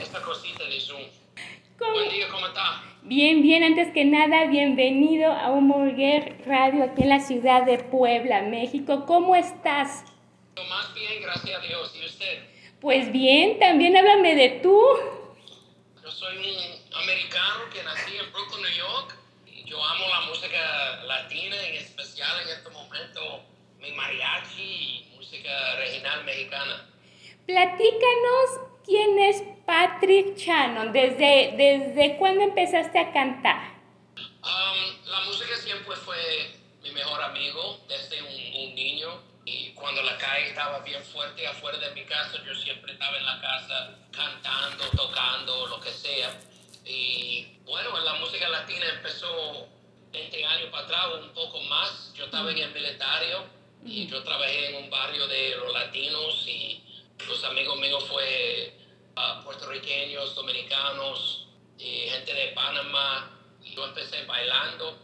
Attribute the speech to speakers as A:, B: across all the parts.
A: esta cosita de Zoom.
B: ¿Cómo?
A: Buen día, ¿cómo está?
B: Bien, bien, antes que nada, bienvenido a Humorguer Radio aquí en la ciudad de Puebla, México. ¿Cómo estás?
A: Yo más bien, gracias a Dios. ¿Y usted?
B: Pues bien, también háblame de tú.
A: Yo soy un americano que nací en Brooklyn, New York. Yo amo la música latina, en especial en este momento mi mariachi y música regional mexicana.
B: Platícanos quién es Patrick Shannon, desde, desde cuándo empezaste a cantar.
A: Um, la música siempre fue mi mejor amigo desde un, un niño. Y cuando la calle estaba bien fuerte afuera de mi casa, yo siempre estaba en la casa cantando, tocando, lo que sea. Y bueno, la música latina empezó 20 años para atrás, un poco más. Yo estaba en el militario y yo trabajé en un barrio de los latinos y los amigos míos fue uh, puertorriqueños, dominicanos y gente de Panamá. Y yo empecé bailando.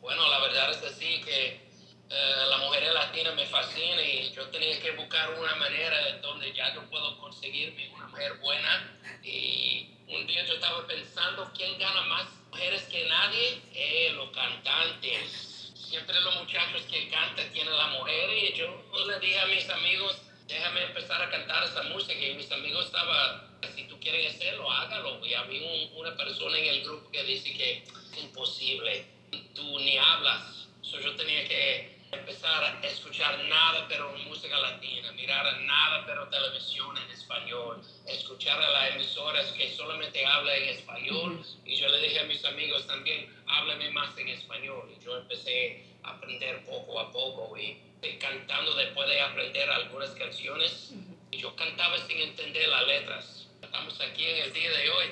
A: Bueno, la verdad es así que eh, la mujer latina me fascina y yo tenía que buscar una manera donde ya yo puedo conseguirme una mujer buena. Y un día yo estaba pensando, ¿quién gana más mujeres que nadie? Eh, los cantantes. Siempre los muchachos que cantan tienen la mujer y yo le dije a mis amigos, déjame empezar a cantar esa música y mis amigos estaban, si tú quieres hacerlo, hágalo. Y había un, una persona en el grupo que dice que es imposible, tú ni hablas. So, yo tenía que empezar a escuchar nada pero música latina, mirar nada pero televisión en español, escuchar a las emisoras que solamente hablan en español. Y yo le dije a mis amigos también, háblame más en español. Y yo empecé a aprender poco a poco y, cantando después de aprender algunas canciones. Y yo cantaba sin entender las letras. Estamos aquí en el día de hoy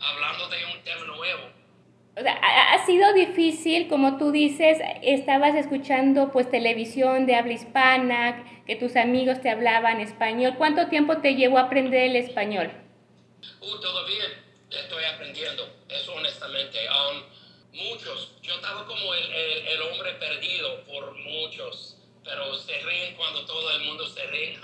A: hablando de un tema nuevo.
B: O sea, ha, ha sido difícil, como tú dices, estabas escuchando pues televisión de habla hispana, que tus amigos te hablaban español. ¿Cuánto tiempo te llevó a aprender el español?
A: Uh, todavía estoy aprendiendo, eso honestamente. Um, muchos, yo estaba como el, el, el, hombre perdido por muchos, pero se ríen cuando todo el mundo se ríe,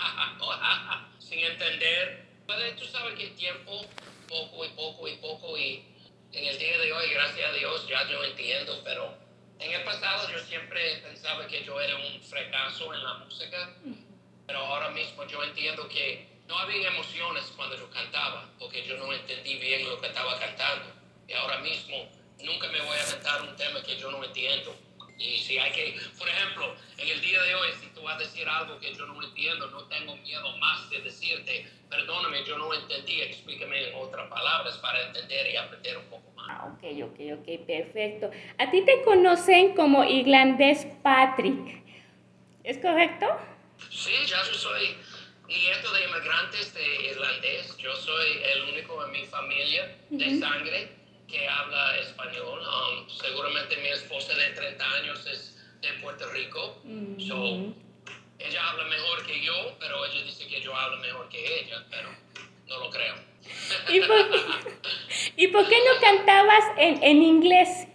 A: sin entender. Tú sabes que el tiempo, poco y poco y poco, y en el día de hoy, gracias a Dios, ya yo entiendo, pero en el pasado yo siempre pensaba que yo era un fracaso en la música, pero ahora mismo yo entiendo que no había emociones cuando yo cantaba, porque yo no entendí bien lo que estaba cantando. Y ahora mismo nunca me voy a cantar un tema que yo no entiendo. Y si hay que, por ejemplo, en el día de hoy, si tú vas a decir algo que yo no entiendo, no tengo miedo más de decirte, perdóname, yo no entendí, explícame en otras palabras para entender y aprender un poco más.
B: Ah, ok, ok, ok, perfecto. A ti te conocen como irlandés Patrick, ¿es correcto?
A: Sí, ya yo soy nieto de inmigrantes de irlandés. Yo soy el único en mi familia de uh -huh. sangre que habla español. Um, seguramente mi esposa de 30 años es de Puerto Rico. Mm -hmm. so, ella habla mejor que yo, pero ella dice que yo hablo mejor que ella, pero no lo creo.
B: ¿Y por, ¿y por qué no cantabas en, en inglés?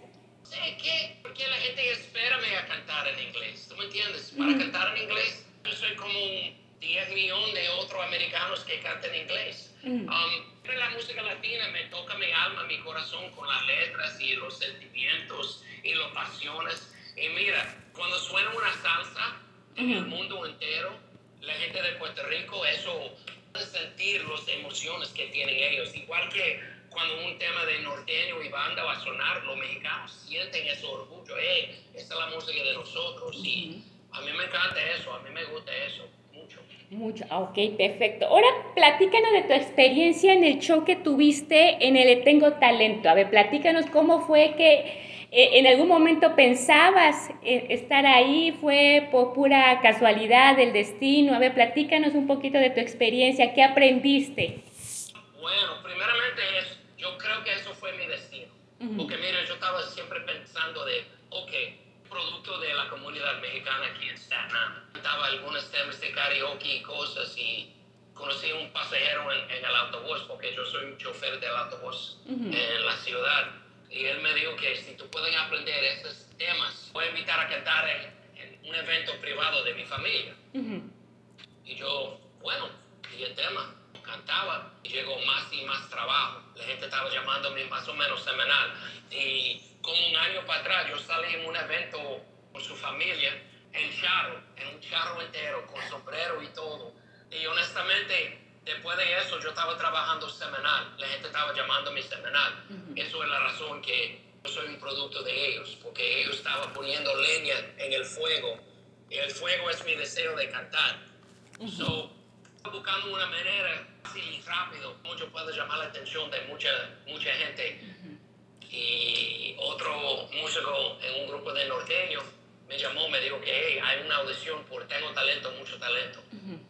A: Sí, ¿qué? Porque la gente espera a cantar en inglés. ¿Tú me entiendes? Para mm cantar en inglés, yo soy como un 10 millones de otros americanos que cantan en inglés. Mm. Um, la música latina me toca mi alma, mi corazón con las letras y los sentimientos y las pasiones. Y mira, cuando suena una salsa en el mundo entero, la gente de Puerto Rico, eso sentir las emociones que tienen ellos. Igual que cuando un tema de norteño y banda va a sonar, los mexicanos sienten ese orgullo. Hey, esta es la música de nosotros. Y a mí me encanta eso, a mí me gusta eso. Mucho.
B: Mucho, ok, perfecto. Ahora platícanos de tu experiencia en el show que tuviste en el Tengo Talento. A ver, platícanos cómo fue que en algún momento pensabas eh, estar ahí, fue por pura casualidad del destino. A ver, platícanos un poquito de tu experiencia, ¿qué aprendiste?
A: Bueno, primeramente es, yo creo que eso fue mi destino. Uh -huh. Porque mira, yo estaba siempre pensando de, ok, producto de la comunidad mexicana aquí en Staten Island. Cantaba algunos temas de karaoke y cosas y conocí a un pasajero en, en, el autobús, porque yo soy un chofer del autobús uh -huh. en la ciudad. Y él me dijo que si tú puedes aprender esos temas, voy a invitar a cantar en, en un evento privado de mi familia. Uh -huh. Y yo, bueno, y el tema. cantaba, llegó más y más trabajo. La gente estaba llamándome más o menos semanal. Y como un año para atrás, yo salí en un evento con su familia en charro, en un charro entero, con sombrero y todo. Y honestamente, después de eso, yo estaba trabajando semanal. La gente estaba llamándome semanal. Eso es la razón que yo soy un producto de ellos, porque ellos estaban poniendo leña en el fuego. El fuego es mi deseo de cantar. So, buscando una manera fácil y rápido, yo puedo llamar la atención de mucha, mucha gente. Y otro músico en un grupo de norteños me llamó, me dijo que hey, hay una audición por Tengo Talento, mucho talento.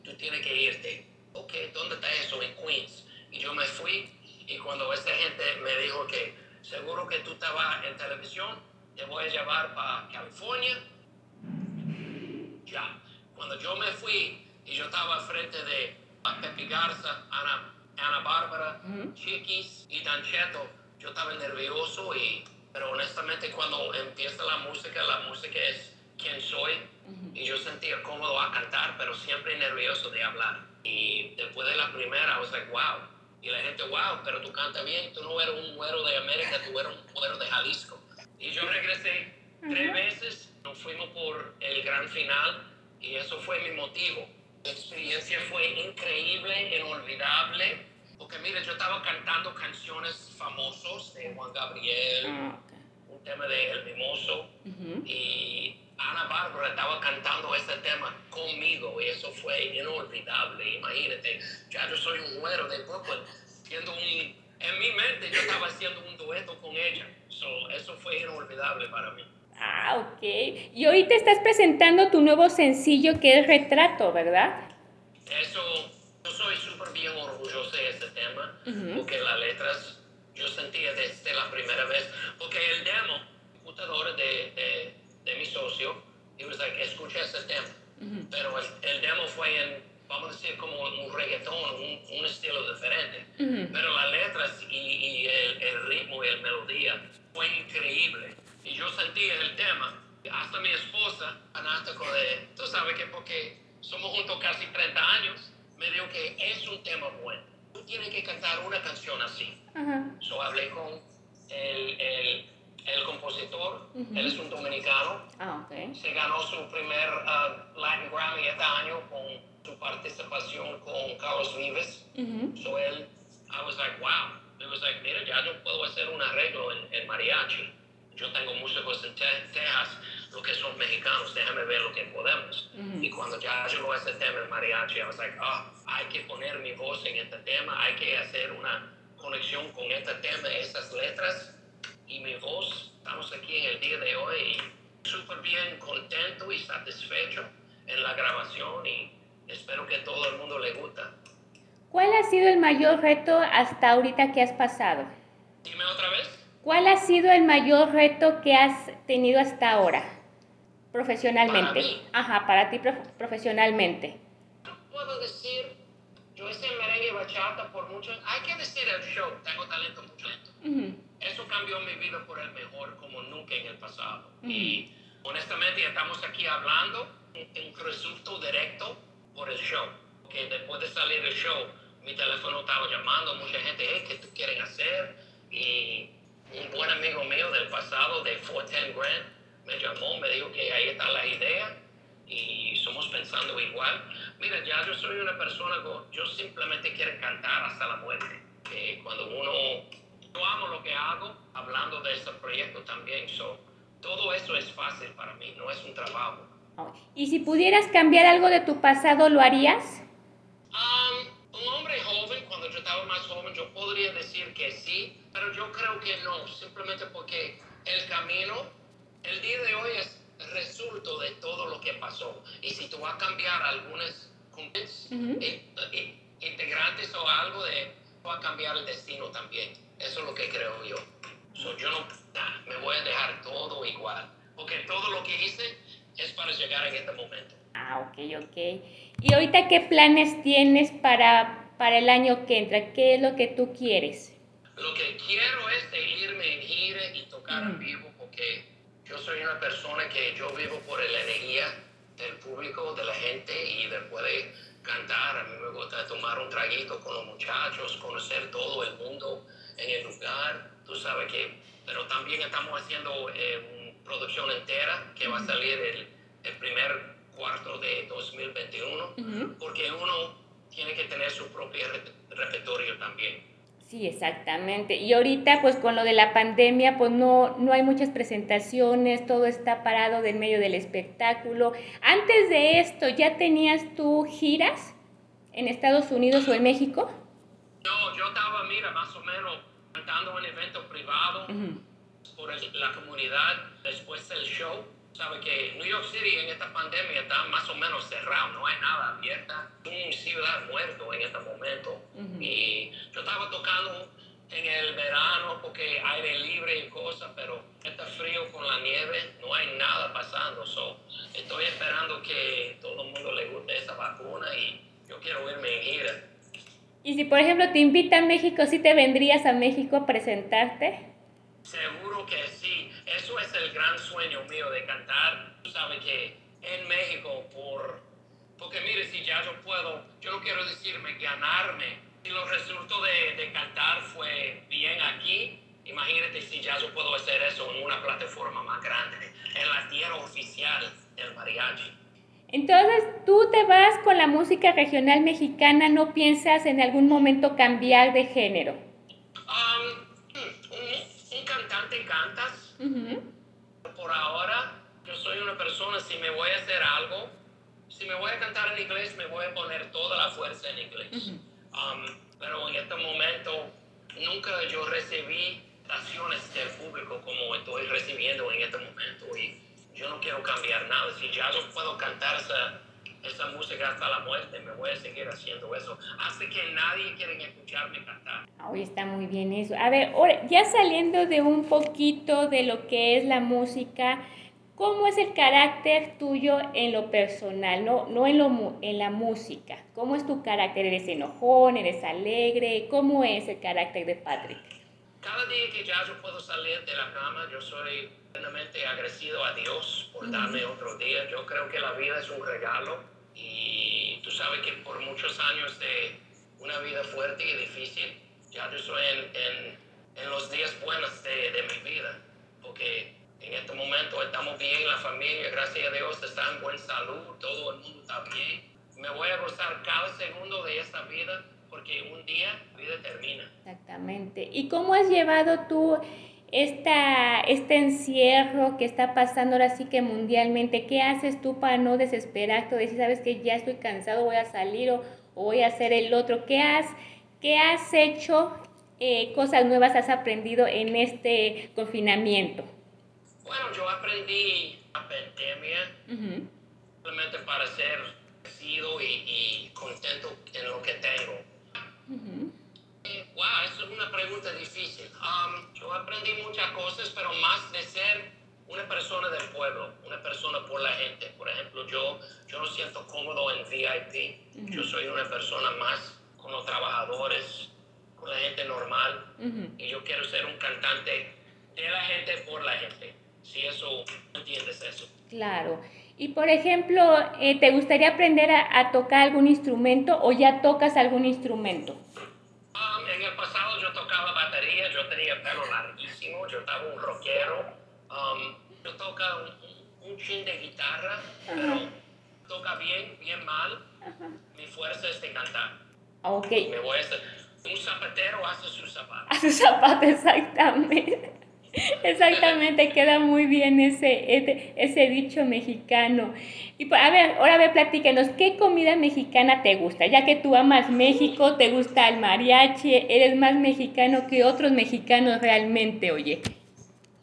A: Tú tienes que irte. Ok, ¿dónde está eso? En Queens. Y yo me fui y cuando esta gente me dijo que seguro que tú estabas en televisión, te voy a llevar para California. Ya. Cuando yo me fui y yo estaba frente de Pepe Garza, Ana, Ana Bárbara, Chiquis y Dancheto, yo estaba nervioso y pero honestamente cuando empieza la música, la música es quien soy y yo sentía cómodo a cantar, pero siempre nervioso de hablar. Y después de la primera, I was like, wow. Y la gente, wow, pero tú cantas bien, tú no eres un güero de América, tú eres un güero de Jalisco. Y yo regresé tres veces, nos fuimos por el gran final y eso fue mi motivo. La experiencia fue increíble, inolvidable porque mire, yo estaba cantando canciones famosos de Juan Gabriel,
B: Ah,
A: un tema de El Mimoso, y Ana Bárbara estaba cantando ese tema conmigo, y eso fue inolvidable. Imagínate, ya yo soy un güero de Brooklyn, siendo un, en mi mente yo estaba haciendo un dueto con ella, so, eso fue inolvidable para mí.
B: Ah, ok. Y hoy te estás presentando tu nuevo sencillo que es Retrato, ¿verdad?
A: Eso, yo soy súper bien orgulloso de este tema, porque las letras yo sentía desde la primera vez, porque el demo, computadora de, de, de mi socio, y was like, escucha ese tema, pero el, el, demo fue en, vamos a decir, como un reggaetón, un, un estilo diferente, pero las letras y, y el, el, ritmo y la melodía fue increíble, y yo sentía el tema, hasta mi esposa, fanático de, tú sabes que porque somos juntos casi 30 años, me dijo que es un tema bueno. Tú tienes que cantar una canción así. Uh -huh. So hablé con el, el, el compositor, uh -huh. él es un dominicano.
B: Ah, okay.
A: Se ganó su primer uh, Latin Grammy este año con su participación con Carlos Vives. Uh -huh. So él, I was like, wow. It was like, mira, ya yo puedo hacer un arreglo en, en mariachi. Yo tengo músicos en Texas, lo que son mexicanos, déjame ver lo que podemos. Uh -huh. Y cuando ya llegó ese tema en mariachi, I was like, oh, hay que poner mi voz en este tema, hay que hacer una conexión con este tema, esas letras y mi voz. Estamos aquí en el día de hoy súper bien contento y satisfecho en la grabación y espero que todo el mundo le gusta.
B: ¿Cuál ha sido el mayor reto hasta ahorita que has pasado?
A: Dime otra vez.
B: ¿Cuál ha sido el mayor reto que has tenido hasta ahora? Profesionalmente.
A: Para mí.
B: Ajá, para ti prof profesionalmente.
A: Puedo decir, yo hice merengue y bachata por mucho, hay que decir el show, tengo talento, mucho talento.
B: Uh -huh.
A: Eso cambió mi vida por el mejor como nunca en el pasado.
B: Uh -huh.
A: Y honestamente estamos aquí hablando en un resultado directo por el show. Que después de salir del show, mi teléfono estaba llamando, mucha gente, hey, ¿qué tú quieres hacer? Y un buen amigo mío del pasado, de 410 Grand, me llamó, me dijo que ahí está la idea y somos pensando igual. Mira, ya yo soy una persona que yo simplemente quiero cantar hasta la muerte. Que cuando uno, yo amo lo que hago, hablando de este proyecto también, so, todo eso es fácil para mí, no es un trabajo.
B: ¿Y si pudieras cambiar algo de tu pasado, lo harías?
A: Um, un hombre joven, cuando yo estaba más joven, yo podría decir que sí, pero yo creo que no, simplemente porque el camino, el día de hoy es resultado de todo lo que pasó. Y si tú vas a cambiar algunos uh -huh. integrantes o algo, de, va a cambiar el destino también. Eso es lo que creo yo. So, yo no nah, me voy a dejar todo igual, porque todo lo que hice es para llegar en este momento.
B: Ah, ok, ok. ¿Y ahorita qué planes tienes para, para el año que entra? ¿Qué es lo que tú quieres?
A: Lo que quiero es de irme en gira y tocar
B: Mm.
A: en vivo porque yo soy una persona que yo vivo por la energía del público, de la gente y después de cantar, a mí me gusta tomar un traguito con los muchachos, conocer todo el mundo en el lugar, tú sabes que, pero también estamos haciendo eh, una producción entera que va a salir el, el primer cuarto de 2021, porque uno tiene que tener su propio repertorio también.
B: Sí, exactamente. Y ahorita, pues con lo de la pandemia, pues no, no hay muchas presentaciones, todo está parado del medio del espectáculo. Antes de esto, ¿ya tenías tú giras en Estados Unidos o en México?
A: No, yo estaba, mira, más o menos cantando en eventos privados por la comunidad después del show sabe que New York City en esta pandemia está más o menos cerrado, no hay nada abierta, una ciudad muerto en este momento. Y yo estaba tocando en el verano porque aire libre y cosas, pero está frío con la nieve, no hay nada pasando. So, estoy esperando que todo el mundo le guste esa vacuna y yo quiero irme en gira.
B: Y si por ejemplo te invita a México, ¿sí te vendrías a México a presentarte?
A: Seguro que sí. Eso es el gran sueño mío de cantar. Tú sabes que en México, por, porque mire, si ya yo puedo, yo no quiero decirme ganarme. Si los resultados de, de cantar fue bien aquí, imagínate si ya yo puedo hacer eso en una plataforma más grande, en la tierra oficial del mariachi.
B: Entonces, tú te vas con la música regional mexicana, ¿no piensas en algún momento cambiar de género?
A: Um, cantante cantas. Por ahora, yo soy una persona, si me voy a hacer algo, si me voy a cantar en inglés, me voy a poner toda la fuerza en inglés. Um, pero en este momento, nunca yo recibí acciones del público como estoy recibiendo en este momento y yo no quiero cambiar nada. Si ya yo puedo cantar esa esa música hasta la muerte, me voy a seguir haciendo eso, hasta que nadie quiere escucharme cantar.
B: Hoy está muy bien eso. A ver, ya saliendo de un poquito de lo que es la música, ¿cómo es el carácter tuyo en lo personal, no, no en, lo, en la música? ¿Cómo es tu carácter? ¿Eres enojón? ¿Eres alegre? ¿Cómo es el carácter de Patrick?
A: Cada día que ya yo puedo salir de la cama, yo soy plenamente agradecido a Dios por darme otro día. Yo creo que la vida es un regalo y tú sabes que por muchos años de una vida fuerte y difícil, ya yo estoy en, en, los días buenos de, de, mi vida, porque en este momento estamos bien, la familia, gracias a Dios, está en buena salud, todo el mundo está bien. Me voy a gozar cada segundo de esta vida porque un día la vida termina.
B: Exactamente. ¿Y cómo has llevado tú esta, este encierro que está pasando ahora sí que mundialmente, ¿qué haces tú para no desesperarte o decir, sabes que ya estoy cansado, voy a salir o, voy a hacer el otro? ¿Qué has, qué has hecho? Eh, cosas nuevas has aprendido en este confinamiento?
A: Bueno, yo aprendí la pandemia simplemente para ser y, y, contento en lo que tengo wow, eso es una pregunta difícil. Um, yo aprendí muchas cosas, pero más de ser una persona del pueblo, una persona por la gente. Por ejemplo, yo, yo no siento cómodo en VIP. Yo soy una persona más con los trabajadores, con la gente normal. Y yo quiero ser un cantante de la gente por la gente. Si eso, entiendes eso.
B: Claro. Y por ejemplo, eh, ¿te gustaría aprender a, a tocar algún instrumento o ya tocas algún instrumento?
A: en el pasado yo tocaba batería, yo tenía pelo larguísimo, yo estaba un rockero. Um, yo tocaba un, un, chin de guitarra, pero toca bien, bien mal. Mi fuerza es de cantar.
B: Ok.
A: Me voy a hacer, un zapatero hace su zapato.
B: Hace su zapato, exactamente. Exactamente, queda muy bien ese, ese, dicho mexicano. Y pues, a ver, ahora ve, platícanos, ¿qué comida mexicana te gusta? Ya que tú amas México, te gusta el mariachi, eres más mexicano que otros mexicanos realmente, oye.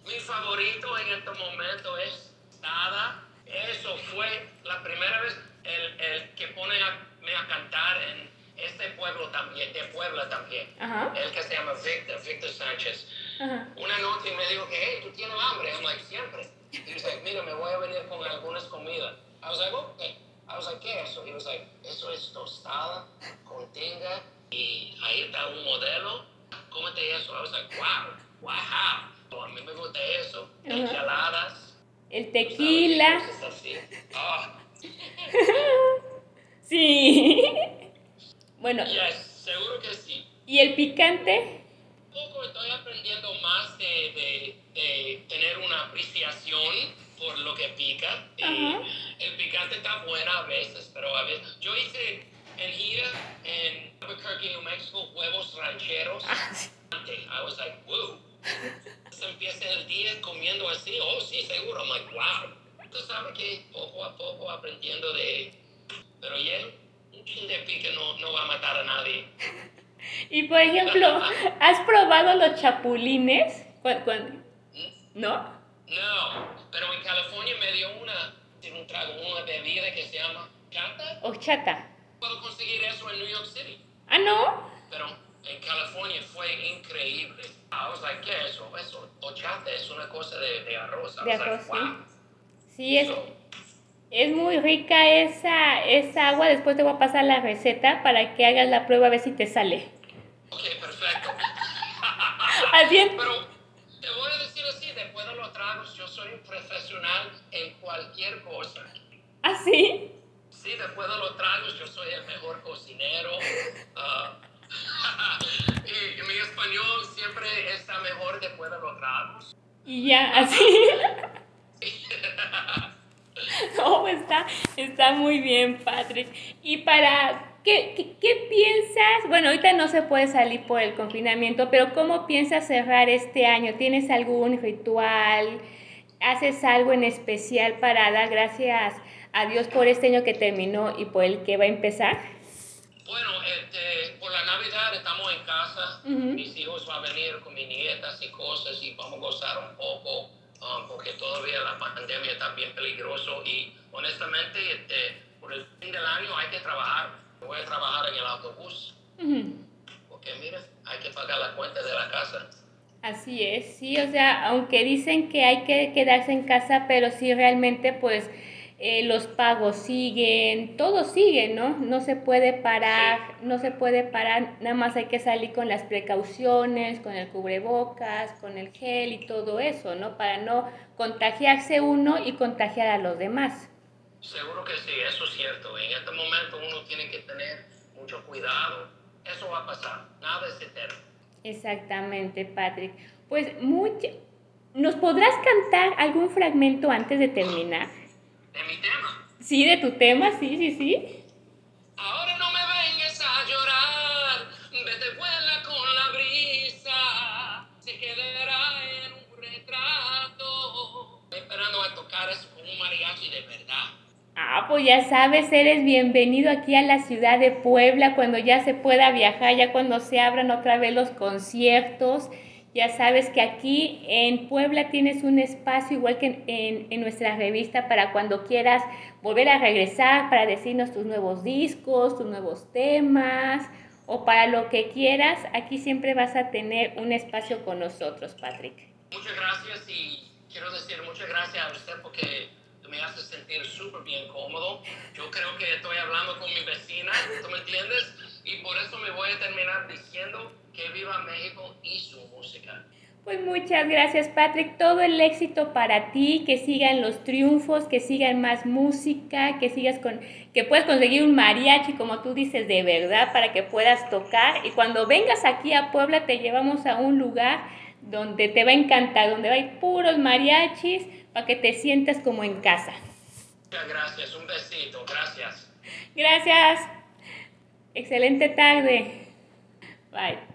A: Mi favorito en este momento es nada. Eso fue la primera vez el, el que pone a, me a cantar en este pueblo también, de Puebla también, el que se llama Victor, Victor Sánchez. Una noche me dijo que, hey, tú tienes hambre. I'm like, siempre. Y dice, mira, me voy a venir con algunas comidas. I was like, okay. I was like, ¿qué es eso? He was like, eso es tostada con tinga y ahí está un modelo. Cómete eso. I was like, wow, wow. a mí me gusta eso. Enchaladas.
B: El tequila.
A: Ah.
B: Sí. Bueno.
A: Yes, seguro que sí.
B: ¿Y el picante?
A: Poco estoy aprendiendo más de, de, tener una apreciación por lo que pica. el picante está bueno a veces, pero a veces. Yo hice en gira en Albuquerque, New Mexico, huevos rancheros. Ah, I was like, whoa. Se empieza el día comiendo así. Oh, sí, seguro. I'm like, wow. Tú sabes que poco a poco aprendiendo de. Pero ya, un chin de pique no, no va a matar a nadie.
B: Y por ejemplo, ¿has probado los chapulines? ¿No?
A: No, pero en California me dio una, un trago, una bebida que se llama chata.
B: ¿O chata?
A: Puedo conseguir eso en New York City.
B: ¿Ah, no?
A: Pero en California fue increíble. I was like, ¿qué es eso? Eso, chata es una cosa de, de arroz.
B: de arroz, sí. Sí, es, es muy rica esa, esa agua. Después te voy a pasar la receta para que hagas la prueba a ver si te sale.
A: Ok, perfecto.
B: Así
A: Pero te voy a decir así, después de los tragos, yo soy un profesional en cualquier cosa.
B: ¿Ah, sí?
A: Sí, después de los tragos, yo soy el mejor cocinero. Uh, y, mi español siempre está mejor después de los tragos.
B: Y ya, así. no, está, está muy bien, Patrick. Y para ¿Qué, qué, piensas? Bueno, ahorita no se puede salir por el confinamiento, pero ¿cómo piensas cerrar este año? ¿Tienes algún ritual? ¿Haces algo en especial para dar gracias a Dios por este año que terminó y por el que va a empezar?
A: Bueno, este, por la Navidad estamos en casa. Mis hijos van a venir con mis nietas y cosas y vamos a gozar un poco um, porque todavía la pandemia está bien peligroso y honestamente este, por el fin del año hay que trabajar voy a trabajar en el autobús. Porque mira, hay que pagar la cuenta de la casa.
B: Así es, sí, o sea, aunque dicen que hay que quedarse en casa, pero sí realmente pues eh, los pagos siguen, todo sigue, ¿no? No se puede parar, no se puede parar, nada más hay que salir con las precauciones, con el cubrebocas, con el gel y todo eso, ¿no? Para no contagiarse uno y contagiar a los demás.
A: Seguro que sí, eso es cierto. En este momento uno tiene que tener mucho cuidado. Eso va a pasar, nada es eterno.
B: Exactamente, Patrick. Pues mucho... ¿Nos podrás cantar algún fragmento antes de terminar?
A: ¿De mi tema?
B: Sí, de tu tema, sí, sí, sí. Pues ya sabes, eres bienvenido aquí a la ciudad de Puebla cuando ya se pueda viajar, ya cuando se abran otra vez los conciertos. Ya sabes que aquí en Puebla tienes un espacio igual que en, en, nuestra revista para cuando quieras volver a regresar, para decirnos tus nuevos discos, tus nuevos temas o para lo que quieras. Aquí siempre vas a tener un espacio con nosotros, Patrick.
A: Muchas gracias y quiero decir muchas gracias a usted porque me hace sentir súper bien cómodo. Yo creo que estoy hablando con mi vecina, ¿tú me entiendes? Y por eso me voy a terminar diciendo que viva México y su música.
B: Pues muchas gracias Patrick, todo el éxito para ti, que sigan los triunfos, que sigan más música, que sigas con, que puedas conseguir un mariachi como tú dices de verdad para que puedas tocar y cuando vengas aquí a Puebla te llevamos a un lugar donde te va a encantar, donde hay puros mariachis, para que te sientas como en casa.
A: Muchas gracias, un besito, gracias.
B: Gracias. Excelente tarde. Bye.